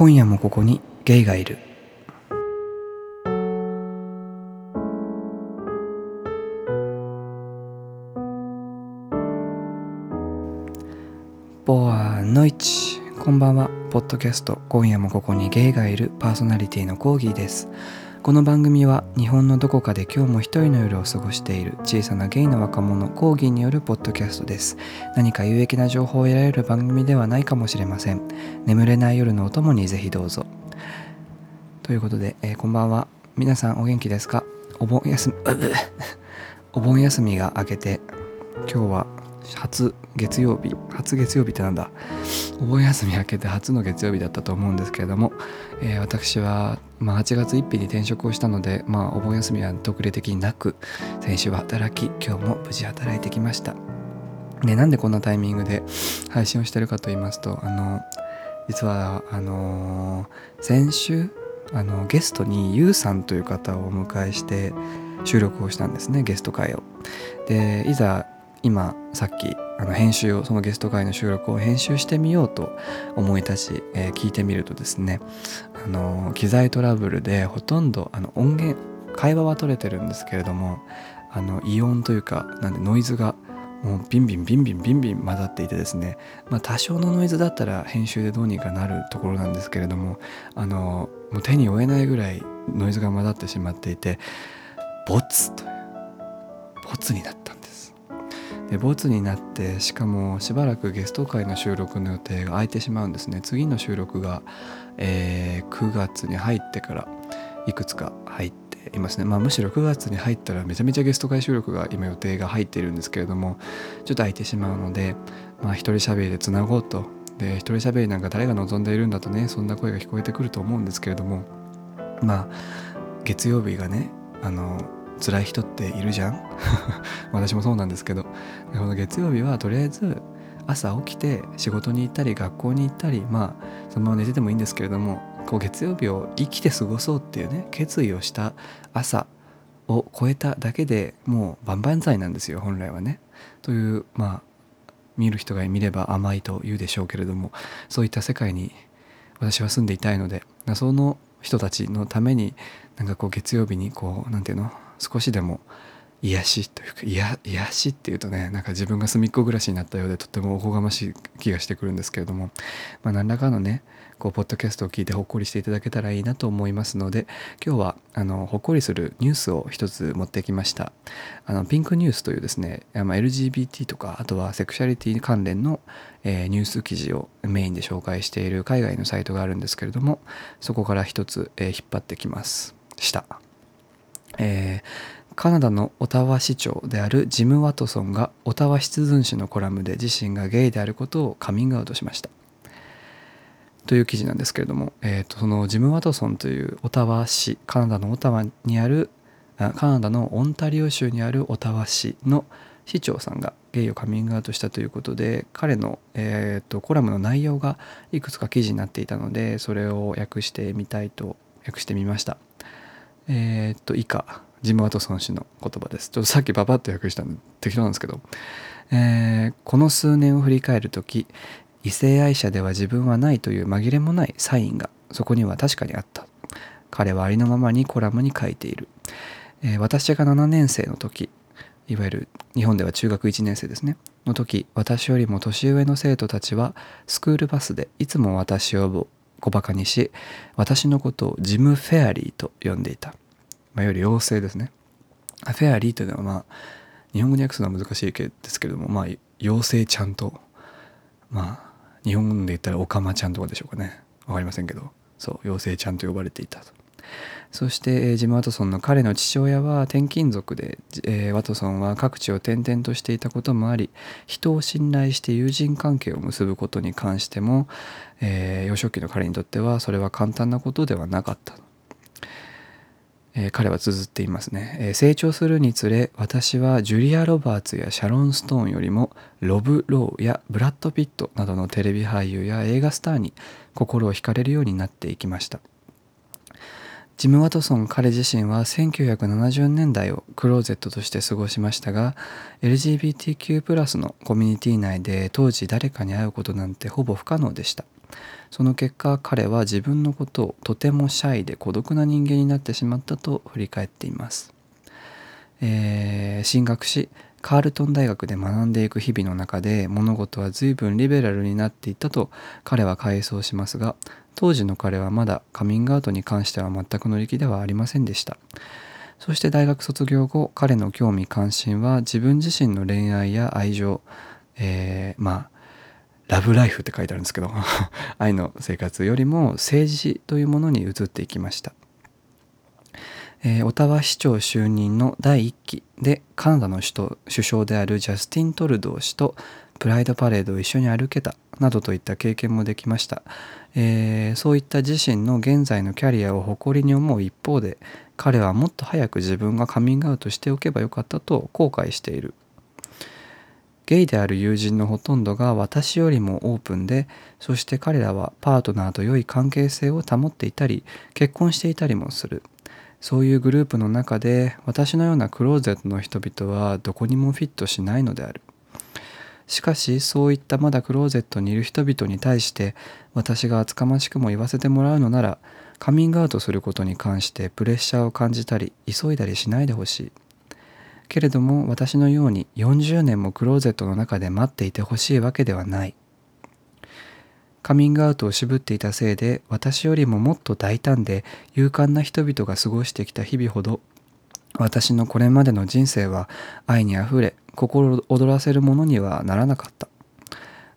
今夜もここにゲイがいる。ボアノイチこんばんは。ポッドキャスト今夜もここにゲイがいるパーソナリティのコーギーです。この番組は日本のどこかで今日も一人の夜を過ごしている小さなゲイの若者コーギによるポッドキャストです。何か有益な情報を得られる番組ではないかもしれません。眠れない夜のお供にぜひどうぞ。ということで、えーこんばんは。皆さんお元気ですか？お盆休み お盆休みが明けて今日は初月曜日初月曜日ってなんだ？お盆休み明けて初の月曜日だったと思うんですけれども、えー私は、まあ、8月1日に転職をしたので、まあ、お盆休みは特例的になく先週は働き今日も無事働いてきました。でなんでこんなタイミングで配信をしてるかと言いますとあの実はあの先週あのゲストにゆうさんという方をお迎えして収録をしたんですねゲスト会を。でいざ今さっきあの編集をそのゲスト会の収録を編集してみようと思い立ち、えー聞いてみるとですねあの機材トラブルでほとんどあの音源会話は取れてるんですけれどもあの異音というかなんでノイズがもうビンビンビンビンビンビン混ざっていてですねまあ多少のノイズだったら編集でどうにかなるところなんですけれどもあのもう手に負えないぐらいノイズが混ざってしまっていてボツというボツになった。んですボツになってしかもしばらくゲスト会の収録の予定が空いてしまうんですね。次の収録が、えー9月に入ってからいくつか入っていますね。まあむしろ9月に入ったらめちゃめちゃゲスト会収録が今予定が入っているんですけれどもちょっと空いてしまうのでまあ一人喋りでつなごうと。で一人喋りなんか誰が望んでいるんだとねそんな声が聞こえてくると思うんですけれどもまあ月曜日がねあの辛い人っているじゃん？私もそうなんですけど。この月曜日はとりあえず朝起きて仕事に行ったり学校に行ったりまあそのまま寝ててもいいんですけれどもこう月曜日を生きて過ごそうっていうね決意をした朝を超えただけでもう万々歳なんですよ本来はね。というまあ見る人が見れば甘いと言うでしょうけれどもそういった世界に私は住んでいたいのでその人たちのためになんかこう月曜日にこうなんていうの？少しでも癒しというか癒癒しっていうとねなんか自分が隅っこ暮らしになったようでとってもおこがましい気がしてくるんですけれども、まあ、何らかのねこうポッドキャストを聞いてほっこりしていただけたらいいなと思いますので今日はあのほっこりするニュースを一つ持ってきました。あのピンクニュースというですね、まあ、LGBT とかあとはセクシャリティ関連の、えーニュース記事をメインで紹介している海外のサイトがあるんですけれどもそこから一つ、えー引っ張ってきますした。えーカナダのオタワ市長であるジム・ワトソンがオタワシチズン誌のコラムで自身がゲイであることをカミングアウトしました。という記事なんですけれども、えー、とそのジム・ワトソンというオタワ市カナダのオタワにあるあカナダのオンタリオ州にあるオタワ市の市長さんがゲイをカミングアウトしたということで彼の、えー、とコラムの内容がいくつか記事になっていたのでそれを訳してみたいと訳してみました。えっ、と以下ジム・ワトソン氏の言葉です。ちょっとさっきババッと訳したんで適当なんですけど、えーこの数年を振り返る時異性愛者では自分はないという紛れもないサインがそこには確かにあった。彼はありのままにコラムに書いている、えー私が7年生の時いわゆる日本では中学1年生ですね。の時私よりも年上の生徒たちはスクールバスでいつも私を小バカにし私のことをジム・フェアリーと呼んでいた、まあ、いわゆる妖精ですね。フェアリーというのはまあ日本語に訳すのは難しいですけれどもまあ妖精ちゃんとまあ日本で言ったらオカマちゃんとかでしょうかね。わかりませんけどそう妖精ちゃんと呼ばれていたと。そしてえージム・ワトソンの彼の父親は転勤族で、えワトソンは各地を転々としていたこともあり人を信頼して友人関係を結ぶことに関しても、えー幼少期の彼にとってはそれは簡単なことではなかった。えー彼は綴っていますね、えー成長するにつれ私はジュリア・ロバーツやシャロン・ストーンよりもロブ・ローやブラッド・ピットなどのテレビ俳優や映画スターに心を惹かれるようになっていきました。ジム・ワトソン彼自身は1970年代をクローゼットとして過ごしましたが LGBTQ+ のコミュニティ内で当時誰かに会うことなんてほぼ不可能でした。その結果彼は自分のことをとてもシャイで孤独な人間になってしまったと振り返っています、えー、進学しカールトン大学で学んでいく日々の中で物事は随分リベラルになっていったと彼は回想しますが当時の彼はまだカミングアウトに関しては全く乗り気ではありませんでした。そして大学卒業後彼の興味関心は自分自身の恋愛や愛情、えー、まあラブライフって書いてあるんですけど 愛の生活よりも政治というものに移っていきました、えー、オタワ市長就任の第1期でカナダの首都首相であるジャスティン・トルドー氏とプライドパレードを一緒に歩けたなどといった経験もできました、えー、そういった自身の現在のキャリアを誇りに思う一方で彼はもっと早く自分がカミングアウトしておけばよかったと後悔している。ゲイである友人のほとんどが私よりもオープンでそして彼らはパートナーと良い関係性を保っていたり結婚していたりもする。そういうグループの中で私のようなクローゼットの人々はどこにもフィットしないのである。しかしそういったまだクローゼットにいる人々に対して私が厚かましくも言わせてもらうのならカミングアウトすることに関してプレッシャーを感じたり急いだりしないでほしい。けれども私のように40年もクローゼットの中で待っていてほしいわけではない。カミングアウトを渋っていたせいで私よりももっと大胆で勇敢な人々が過ごしてきた日々ほど私のこれまでの人生は愛にあふれ心躍らせるものにはならなかった。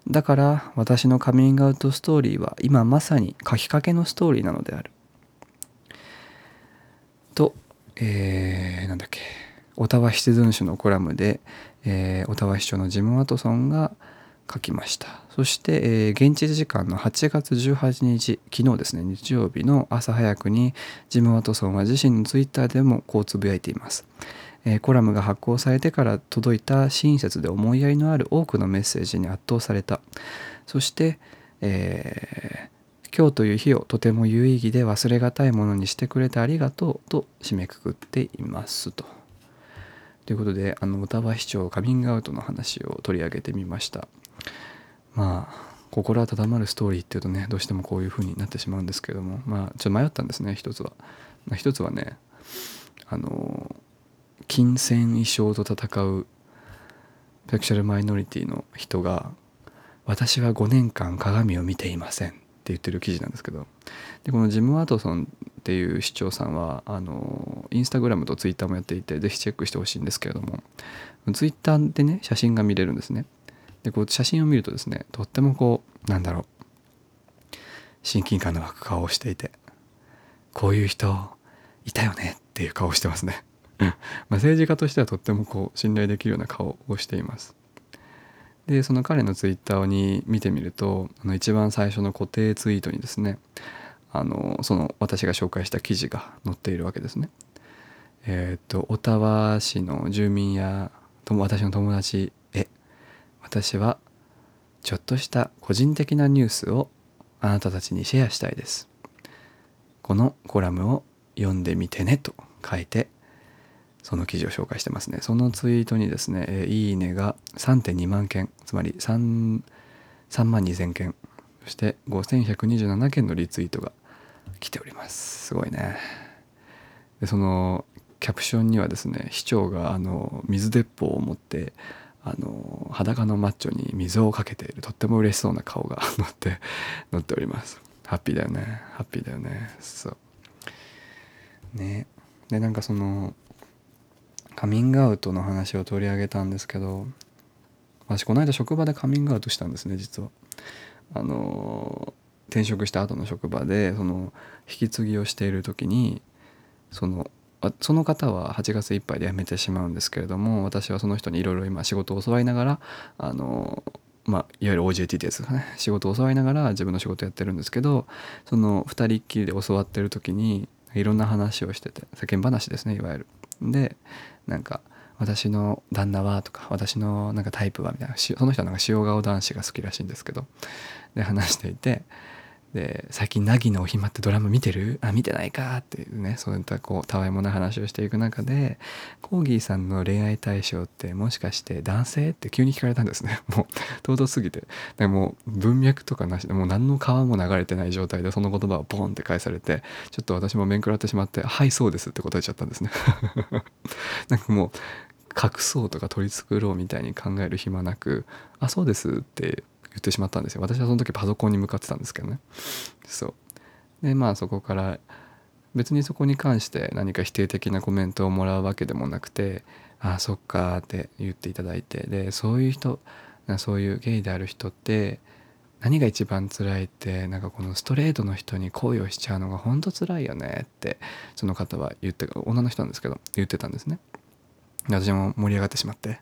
だから私のカミングアウトストーリーは今まさに書きかけのストーリーなのである。とえー、なんだっけ。オタワシテズン紙のコラムで、えー、オタワ市長のジム・ワトソンが書きました。そして、えー、現地時間の8月18日昨日ですね日曜日の朝早くにジム・ワトソンは自身のツイッターでもこうつぶやいています、えー、コラムが発行されてから届いた親切で思いやりのある多くのメッセージに圧倒された。そして、えー、今日という日をとても有意義で忘れがたいものにしてくれてありがとうと締めくくっていますと。ということであのオタワ市長カミングアウトの話を取り上げてみました。まあ心温まるストーリーっていうとねどうしてもこういう風になってしまうんですけども。まあちょっと迷ったんですね一つは、まあ、一つはねあの金銭衣装と戦うセクシャルマイノリティの人が私は5年間鏡を見ていませんって言ってる記事なんですけど。でこのジム・ワトソンっていう市長さんはあのインスタグラムとツイッターもやっていてぜひチェックしてほしいんですけれども。ツイッターでね写真が見れるんですね。でこう写真を見るとですねとってもこうなんだろう親近感の湧く顔をしていてこういう人いたよねっていう顔をしてますね ま政治家としてはとってもこう信頼できるような顔をしていますでその彼のツイッターに見てみるとあの一番最初の固定ツイートにですねあのその私が紹介した記事が載っているわけですね。えっ、とオタワ市の住民や私の友達私はちょっとした個人的なニュースをあなたたちにシェアしたいです。このコラムを読んでみてねと書いてその記事を紹介してますね。そのツイートにですね、えいいねが3.2万件つまり 3, 3万2000件そして5127件のリツイートが来ておりますすごいねでそのキャプションにはですね市長があの水鉄砲を持ってあの裸のマッチョに水をかけているとっても嬉しそうな顔が載って 載っております。ハッピーだよね。ハッピーだよね。そう。ね。でなんかそのカミングアウトの話を取り上げたんですけど私この間職場でカミングアウトしたんですね実は。あの転職した後の職場でその引き継ぎをしている時にそのその方は8月いっぱいで辞めてしまうんですけれども私はその人にいろいろ今仕事を教わりながらあのまあ、いわゆる OJT ってやつかね仕事を教わりながら自分の仕事やってるんですけどその2人っきりで教わってる時にいろんな話をしてて世間話ですねいわゆる。でなんか私の旦那はとか私のなんかタイプはみたいなその人はなんか塩顔男子が好きらしいんですけどで話していてで最近「凪のお暇」ってドラマ見てる？あ見てないか。っていうねそういったこうたわいもない話をしていく中でコーギーさんの恋愛対象ってもしかして男性？って急に聞かれたんですね。もう唐突すぎて。でもう文脈とかなしでもう何の川も流れてない状態でその言葉をボンって返されてちょっと私も面食らってしまって「はいそうです」って答えちゃったんですね。なんかもう隠そうとか取り繕うみたいに考える暇なく「あそうです」って言ってしまったんですよ。私はその時パソコンに向かってたんですけどね。そう。でまあそこから別にそこに関して何か否定的なコメントをもらうわけでもなくて「ああそっか」って言っていただいてでそういう人そういうゲイである人って何が一番辛いってなんかこのストレートの人に恋をしちゃうのがほんと辛いよねってその方は言って女の人なんですけど言ってたんですね。私も盛り上がってしまって。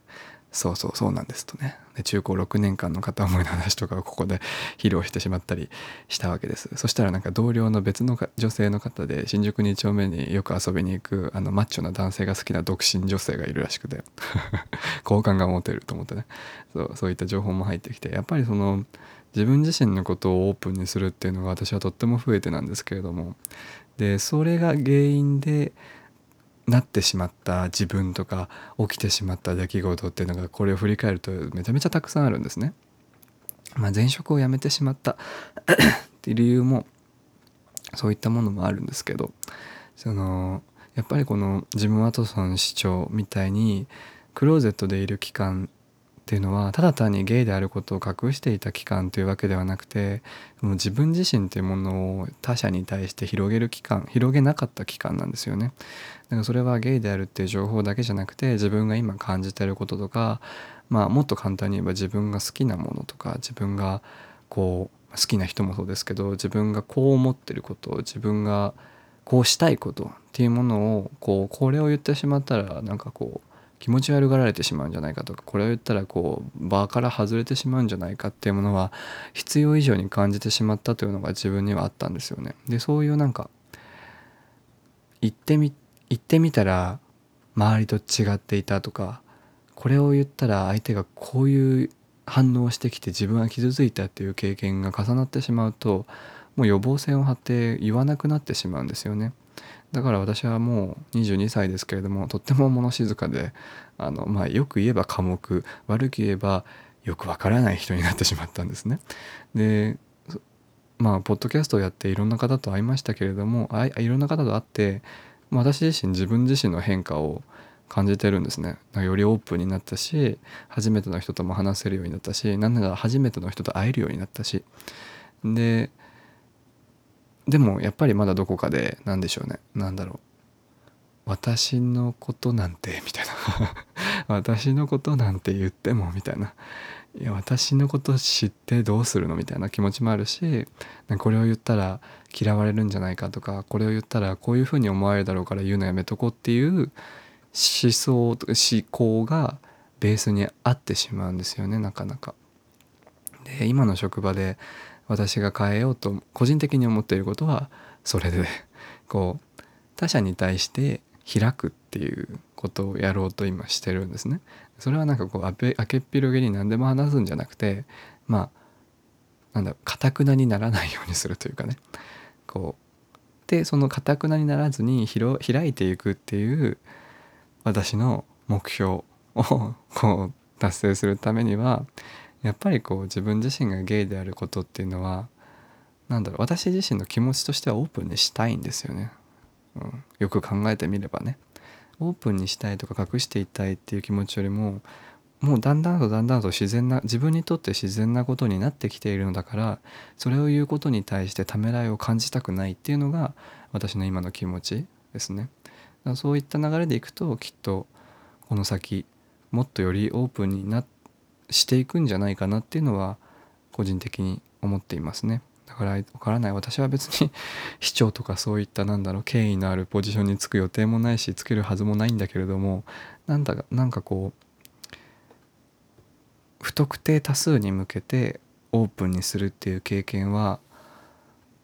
そうそうそうなんですとね。で中高6年間の片思いの話とかをここで披露してしまったりしたわけです。そしたらなんか同僚の別の女性の方で新宿2丁目によく遊びに行くあのマッチョな男性が好きな独身女性がいるらしくて 好感が持てると思ってね。そうそういった情報も入ってきてやっぱりその自分自身のことをオープンにするっていうのが私はとっても増えてなんですけれどもでそれが原因でなってしまった自分とか起きてしまった出来事っていうのがこれを振り返るとめちゃめちゃたくさんあるんですね。まあ、前職を辞めてしまった っていう理由もそういったものもあるんですけどそのやっぱりこのジム・ワトソン市長みたいにクローゼットでいる期間っていうのはただ単にゲイであることを隠していた期間というわけではなくてもう自分自身というものを他者に対して広げる期間広げなかった期間なんですよね。だからそれはゲイであるっていう情報だけじゃなくて自分が今感じてることとかまあもっと簡単に言えば自分が好きなものとか自分がこう好きな人もそうですけど自分がこう思ってること自分がこうしたいことっていうものをこうこれを言ってしまったらなんかこう気持ち悪がられてしまうんじゃないかとかこれを言ったらこう場から外れてしまうんじゃないかっていうものは必要以上に感じてしまったというのが自分にはあったんですよね。でそういうなんか言ってみ言ってみたら周りと違っていたとかこれを言ったら相手がこういう反応をしてきて自分は傷ついたっていう経験が重なってしまうともう予防線を張って言わなくなってしまうんですよね。だから私はもう22歳ですけれどもとっても物静かであの、まあ、よく言えば寡黙悪く言えばよくわからない人になってしまったんですね。でまあポッドキャストをやっていろんな方と会いましたけれどもあいろんな方と会って私自身自分自身の変化を感じてるんですねよりオープンになったし初めての人とも話せるようになったし何なら初めての人と会えるようになったしででもやっぱりまだどこかで何でしょうね。何だろう。私のことなんてみたいな。私のことなんて言ってもみたいな。いや私のこと知ってどうするの？みたいな気持ちもあるしこれを言ったら嫌われるんじゃないかとかこれを言ったらこういうふうに思われるだろうから言うのやめとこうっていう思想とか思考がベースにあってしまうんですよねなかなか。で今の職場で私が変えようと個人的に思っていることはそれでこう他者に対して開くっていうことをやろうと今してるんですね。それはなんかこうあけっぴろげに何でも話すんじゃなくてまあなんだかたくなにならないようにするというかねこうでそのかたくなにならずに開いていくっていう私の目標をこう達成するためにはやっぱりこう自分自身がゲイであることっていうのは何だろう私自身の気持ちとしてはオープンにしたいんですよね、うん、よく考えてみればね。オープンにしたいとか隠していたいっていう気持ちよりももうだんだんとだんだんと自然な自分にとって自然なことになってきているのだからそれを言うことに対してためらいを感じたくないっていうのが私の今の気持ちですね。そういった流れでいくときっとこの先もっとよりオープンになしていくんじゃないかなっていうのは個人的に思っていますね。だからわからない私は別に 市長とかそういったなんだろう権威のあるポジションにつく予定もないしつけるはずもないんだけれどもなんだかなんかこう不特定多数に向けてオープンにするっていう経験は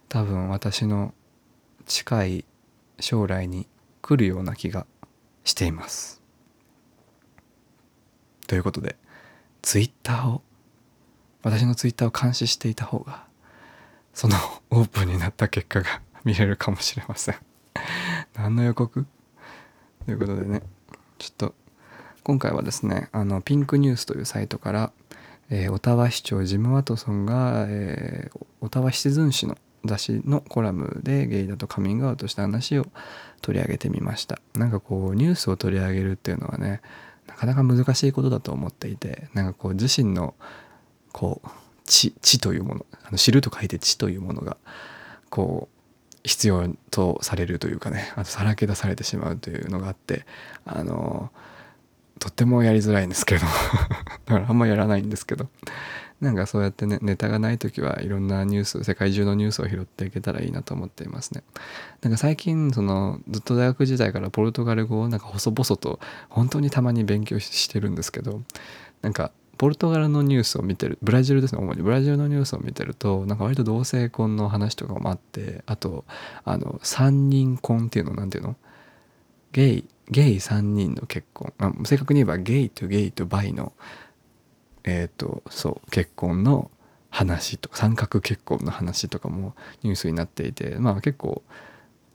多分私の近い将来に来るような気がしています。ということでツイッターを私のツイッターを監視していた方がそのオープンになった結果が 見れるかもしれません。何の予告？ということでねちょっと今回はですねあのピンクニュースというサイトから、えー、オタワ市長ジム・ワトソンが、えー、オタワシチズン誌の雑誌のコラムでゲイだとカミングアウトした話を取り上げてみました。なんかこうニュースを取り上げるっていうのはねかなか難しいことだと思っていてなんかこう自身のこう知知というものあの知ると書いて知というものがこう必要とされるというかねあとさらけ出されてしまうというのがあってあのとってもやりづらいんですけど だからあんまやらないんですけど。なんかそうやってねネタがない時はいろんなニュース世界中のニュースを拾っていけたらいいなと思っていますね。なんか最近そのずっと大学時代からポルトガル語をなんか細々と本当にたまに勉強してるんですけどなんかポルトガルのニュースを見てるブラジルですね主に。ブラジルのニュースを見てるとなんか割と同性婚の話とかもあってあとあの三人婚っていうのなんていうの？ゲイゲイ3人の結婚。あ正確に言えばゲイとゲイとバイのえっ、ー、とそう結婚の話とか三角結婚の話とかもニュースになっていてまあ結構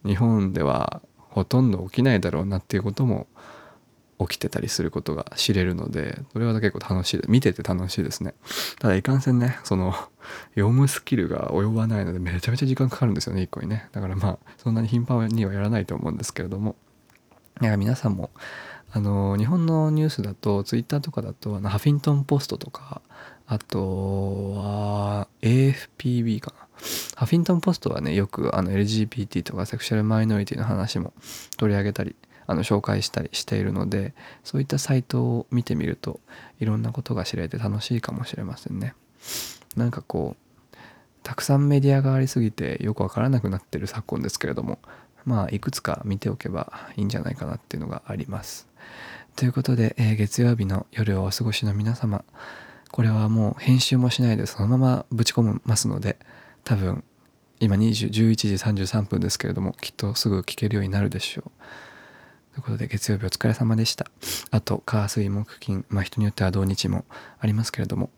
日本ではほとんど起きないだろうなっていうことも起きてたりすることが知れるのでそれは結構楽しい見てて楽しいですね。ただいかんせんねその読むスキルが及ばないのでめちゃめちゃ時間かかるんですよね一個にね。だからまあそんなに頻繁にはやらないと思うんですけれども。いや皆さんもあの日本のニュースだとツイッターとかだとあのハフィントン・ポストとかあとは AFPB かなハフィントン・ポストはねよくあの LGBT とかセクシャルマイノリティの話も取り上げたりあの紹介したりしているのでそういったサイトを見てみるといろんなことが知れて楽しいかもしれませんね。なんかこうたくさんメディアがありすぎてよくわからなくなってる昨今ですけれどもまあいくつか見ておけばいいんじゃないかなっていうのがあります。ということで、えー、月曜日の夜をお過ごしの皆様これはもう編集もしないでそのままぶち込みますので多分今20 11時33分ですけれどもきっとすぐ聞けるようになるでしょう。ということで月曜日お疲れ様でした。あと、火、水、木、金、まあ人によっては土日もありますけれども、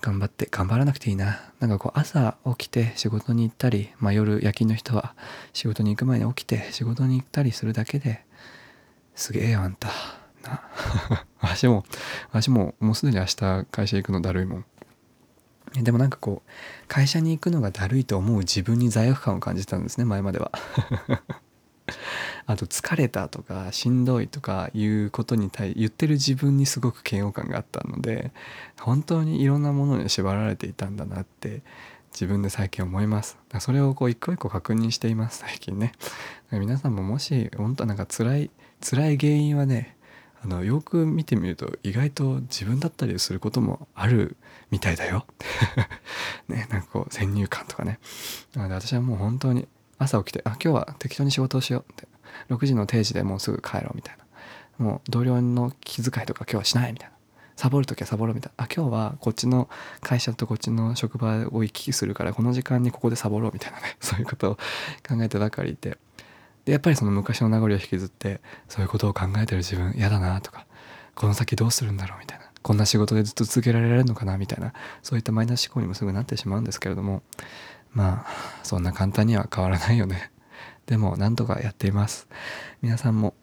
頑張って、頑張らなくていいな。なんかこう朝起きて仕事に行ったり、まあ夜夜勤の人は仕事に行く前に起きて仕事に行ったりするだけで、すげえよあんた。な。私も、私ももうすでに明日会社行くのだるいもん。でもなんかこう、会社に行くのがだるいと思う自分に罪悪感を感じたんですね、前までは。あと疲れたとかしんどいとかいうことに対言ってる自分にすごく嫌悪感があったので本当にいろんなものに縛られていたんだなって自分で最近思いますそれをこう一個一個確認しています最近ね皆さんももし本当なんか辛い辛い原因はねあのよく見てみると意外と自分だったりすることもあるみたいだよ。ねなんかこう先入観とかね。なので私はもう本当に朝起きてあ今日は適当に仕事をしようって。6時の定時でもうすぐ帰ろうみたいな。もう同僚の気遣いとか今日はしないみたいな。サボる時はサボろうみたいな。あ今日はこっちの会社とこっちの職場を行き来するからこの時間にここでサボろうみたいなね。そういうことを考えてばかりいてでやっぱりその昔の名残を引きずってそういうことを考えてる自分嫌だなとかこの先どうするんだろうみたいなこんな仕事でずっと続けられるのかなみたいなそういったマイナス思考にもすぐなってしまうんですけれどもまあそんな簡単には変わらないよね。でもなんとかやっています。皆さんも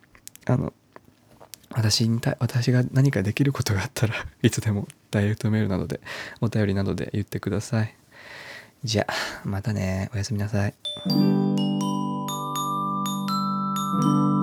あの私にた私が何かできることがあったらいつでもダイレクトメールなどでお便りなどで言ってください。じゃあまたね。おやすみなさい。thank you